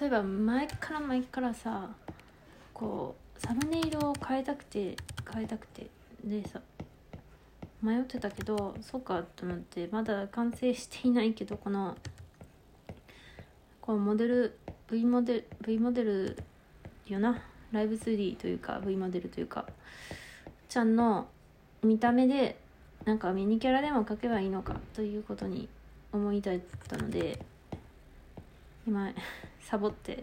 例えば前から前からさこうサムネイルを変えたくて変えたくてでさ迷ってたけどそうかと思ってまだ完成していないけどこのこうモデル V モデル V モデルよなライブ 2D というか V モデルというかちゃんの見た目でなんかミニキャラでも描けばいいのかということに思い至ったので今サボって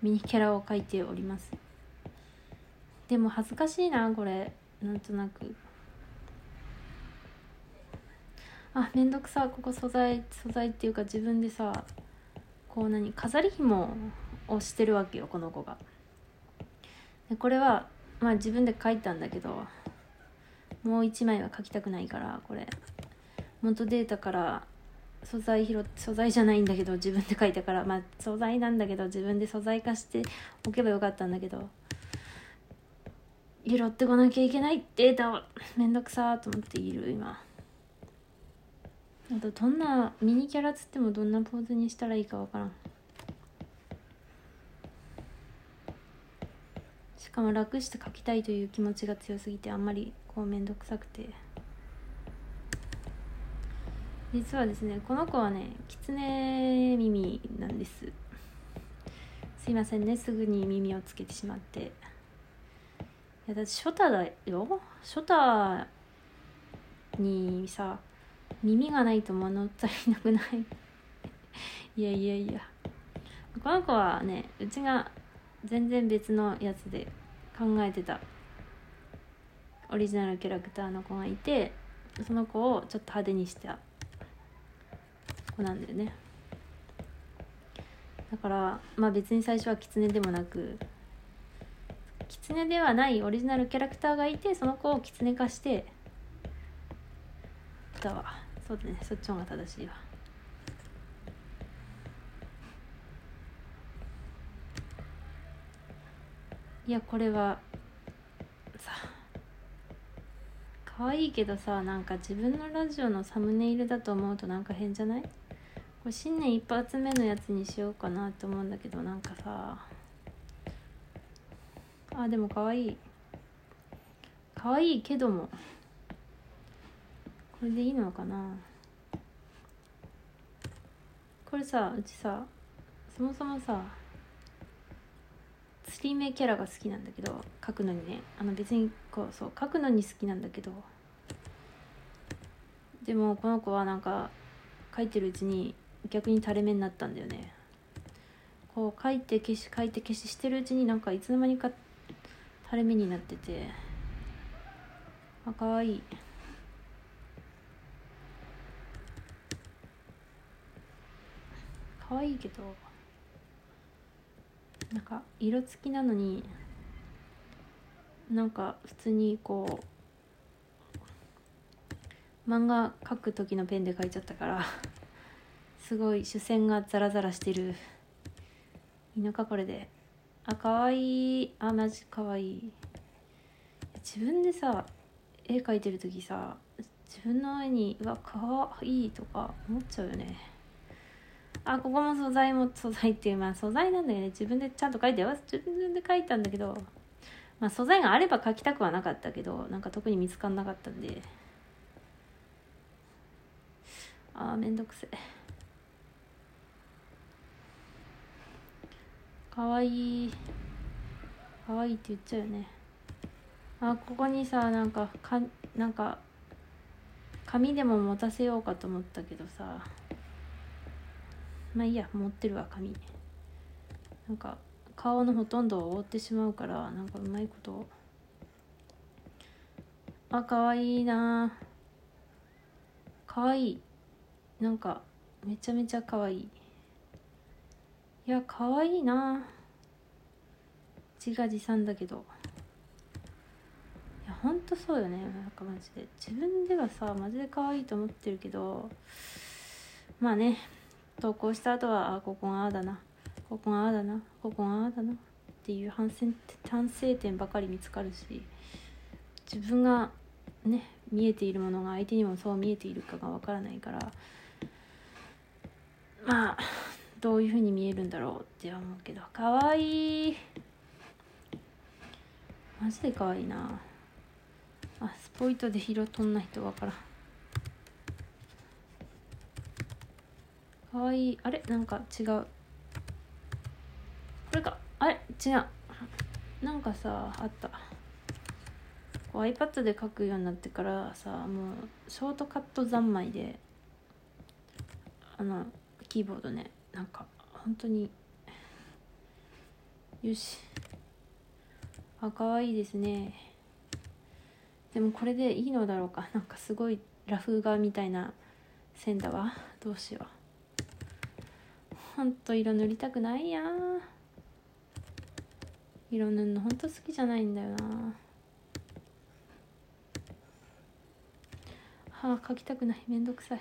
ミニキャラを描いております。でも恥ずかしいなこれ。なんとなく。あめんどくさここ素材素材っていうか自分でさこう何飾り紐をしてるわけよこの子が。でこれはまあ自分で書いたんだけどもう一枚は書きたくないからこれ。元データから素材拾素材じゃないんだけど自分で書いたからまあ素材なんだけど自分で素材化しておけばよかったんだけど拾ってこなきゃいけないデータをめんどくさと思っている今。あとどんなミニキャラつってもどんなポーズにしたらいいかわからん。しかも楽して描きたいという気持ちが強すぎてあんまりこうめんどくさくて。実はですね。この子はね狐耳なんです。すいませんね。すぐに耳をつけてしまって。いやだってショタだよ。ショタにさ耳がないと物足りなくない？いやいやいや。この子はねうちが全然別のやつで考えてた。オリジナルキャラクターの子がいてその子をちょっと派手にした子なんだよね。だからまあ別に最初は狐でもなく狐ではないオリジナルキャラクターがいてその子を狐化してだわ。そうだね。そっちの方が正しいわ。いやこれはさ可愛いけどさなんか自分のラジオのサムネイルだと思うとなんか変じゃない？これ新年一発目のやつにしようかなって思うんだけどなんかさあでも可愛い。可愛いけども。これでいいのかな。これさうちさそもそもさ釣り目キャラが好きなんだけど描くのにね。あの別にこうそう描くのに好きなんだけど。でもこの子はなんか描いてるうちに逆に垂れ目になったんだよね。こう描いて消し描いて消ししてるうちになんかいつの間にか垂れ目になってて。あ可愛い可愛いけどなんか色付きなのになんか普通にこう漫画描く時のペンで描いちゃったから。すごい主線がザラザラしてる。いいのかこれで。あ可愛い。いあマジ可愛い。い自分でさ絵描いてる時さ自分の絵にうわ可愛いいとか思っちゃうよね。あここも素材も素材っていうまあ素材なんだよね。自分でちゃんと書いてよ。自分で書いたんだけどまあ素材があれば書きたくはなかったけどなんか特に見つかんなかったんで。あーめんどくせ。えかわい。いかわいいって言っちゃうよね。あここにさなんかかなんか紙でも持たせようかと思ったけどさ。まあいいや持ってるわ紙。なんか顔のほとんどを覆ってしまうからなんかうまいこと。あ可愛いいな。可愛い。いなんかめちゃめちゃ可愛いい。いや可愛いな。自画自賛だけど。いやほんとそうよね。なんかマジで。自分ではさマジで可愛いと思ってるけどまあね。投稿した後はあここがああだな。ここがああだな。ここがああだな。っていう反省反省点ばかり見つかるし自分がね見えているものが相手にもそう見えているかがわからないから。まあどういう風に見えるんだろうって思うけどかわい。いマジでかわいいな。あスポイトで色とんな人わからん。かわいい。あれ？なんか違う。これか。あれ？違う。なんかさあった。こう iPad で書くようになってからさもうショートカット三昧であのキーボードね。なんか本当によし。あ可愛いですね。でもこれでいいのだろうか。なんかすごいラフ画みたいな線だわ。どうしよう。ほんと色塗りたくないや。色塗るのほんと好きじゃないんだよな。はあ描きたくない。めんどくさい。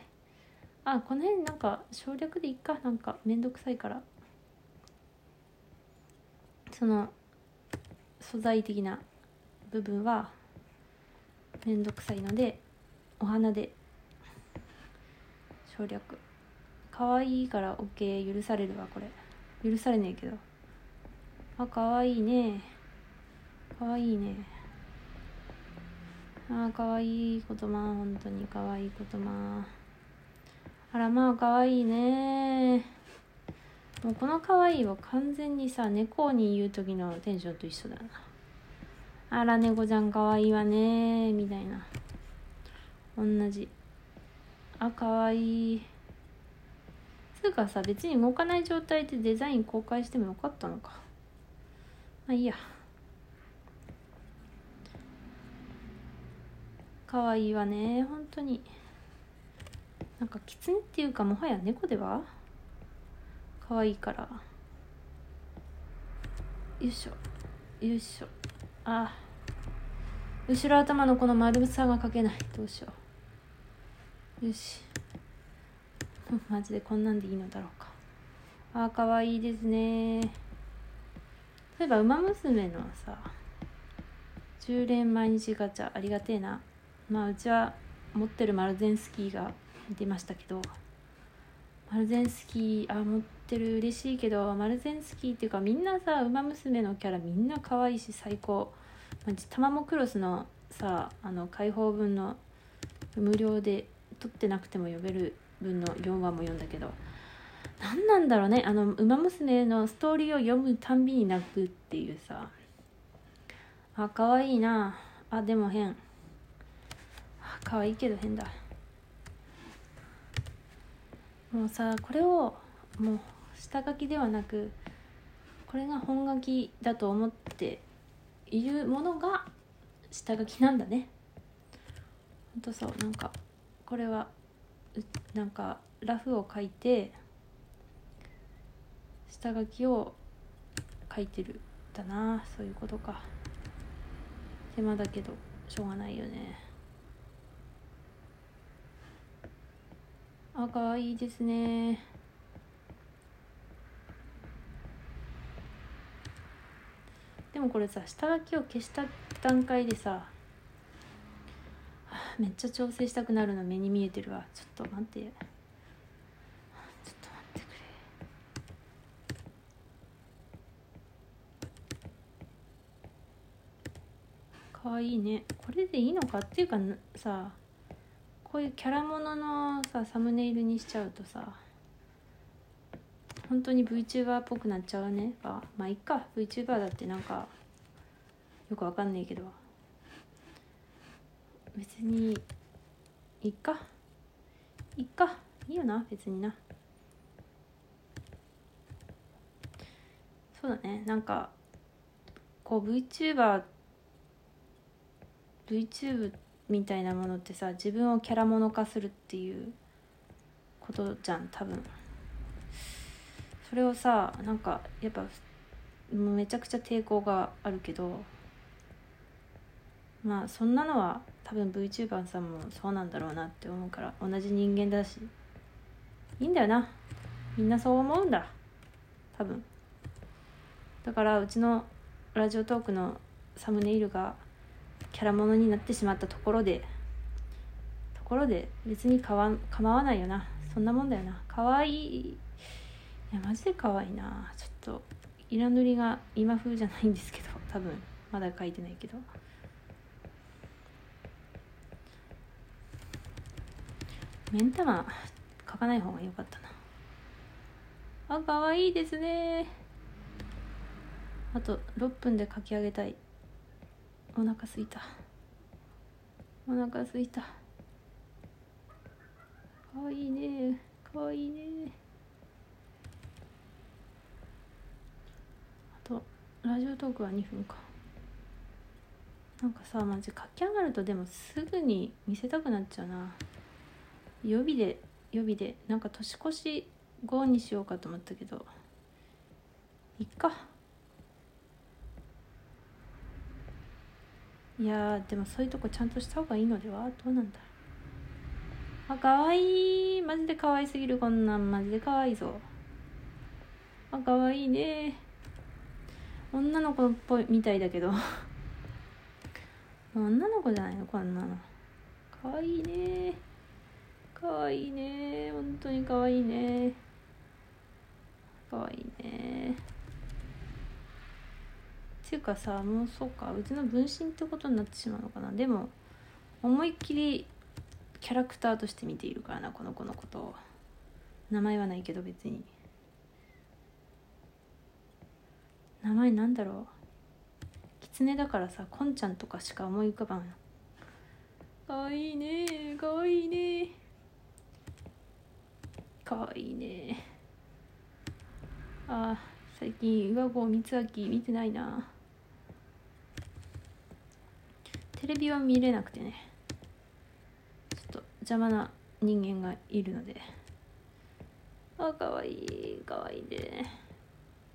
あこの辺なんか省略でいっか。なんかめんどくさいから。その素材的な部分はめんどくさいのでお花で省略。可愛いから OK 許されるわこれ。許されねえけど。あ可愛いね。可愛いね。あ可愛いことまあ本当に。可愛いことまああらまあ可愛いね。もうこの可愛いは完全にさ猫に言う時のテンションと一緒だな。あら猫ちゃん可愛いわねみたいな。同じ。あ可愛い。つうかさ別に動かない状態でデザイン公開してもよかったのか。まあいいや。可愛いわね本当に。なんか狐っていうかもはや猫では？可愛いから。よいしょ。よいしょ。あ。後ろ頭のこの丸さが描けない。どうしよう。よし。マジでこんなんでいいのだろうか。あーかわいいですね。例えば「ウマ娘」のさ10連毎日ガチャありがてえな。まあうちは持ってるマルゼンスキーが出ましたけどマルゼンスキーあ持ってる嬉しいけどマルゼンスキーっていうかみんなさ「ウマ娘」のキャラみんな可愛いし最高。タマモクロスのさあの開放分の無料で取ってなくても呼べる分の4話も読んだけど何なんだろうねあの「ウマ娘」のストーリーを読むたんびに泣くっていうさ。あ可愛いな。あでも変。あ可愛いけど変だ。もうさこれをもう下書きではなくこれが本書きだと思っているものが下書きなんだね。ほんとそう。なんかこれはなんかラフを書いて下書きを書いてるだな。そういうことか。手間だけどしょうがないよね。あかわいいですね。でもこれさ下書きを消した段階でさめっちゃ調整したくなるの目に見えてるわ。ちょっと待って。ちょっと待ってくれ。かわいいね。これでいいのかっていうかさこういうキャラもののさサムネイルにしちゃうとさ本当に VTuber っぽくなっちゃうね。あまあいっか。VTuber だってなんかよくわかんないけど。別にいっか。いっか。いいよな別にな。そうだね。なんかこう VTuber VTube みたいなものってさ自分をキャラもの化するっていうことじゃん多分。それをさなんかやっぱめちゃくちゃ抵抗があるけどまあそんなのは多分 VTuber さんもそうなんだろうなって思うから同じ人間だしいいんだよな。みんなそう思うんだ。多分。だからうちのラジオトークのサムネイルがキャラものになってしまったところでところで別にかわ構わないよな。そんなもんだよな。可愛いい。やマジで可愛いな。ちょっと色塗りが今風じゃないんですけど多分まだ描いてないけど。目ん玉描かない方が良かったな。あ可愛いですね。あと6分で描き上げたい。お腹すいた。お腹すいた。かわいいね。かわいいね。あとラジオトークは2分か。なんかさマジ書き上がるとでもすぐに見せたくなっちゃうな。予備で予備で。なんか年越し後にしようかと思ったけど。いっか。いやでもそういうとこちゃんとした方がいいのでは？どうなんだあかわい。いマジで可愛すぎる。こんなんマジで可愛いぞ。あかわいいね。女の子っぽいみたいだけど。女の子じゃないの？こんなの。かわいいね。かわいいね。本当にかわいいね。かわいいね。っていうかさもうそうかうちの分身ってことになってしまうのかな。でも思いっきりキャラクターとして見ているからなこの子のことを。名前はないけど別に。名前なんだろう。狐だからさこんちゃんとかしか思い浮かばんかわいいね。かわいいね。かわいいね。あ最近岩合光明見てないなテレビは見れなくてね。ちょっと邪魔な人間がいるので。あかわいいかわいいね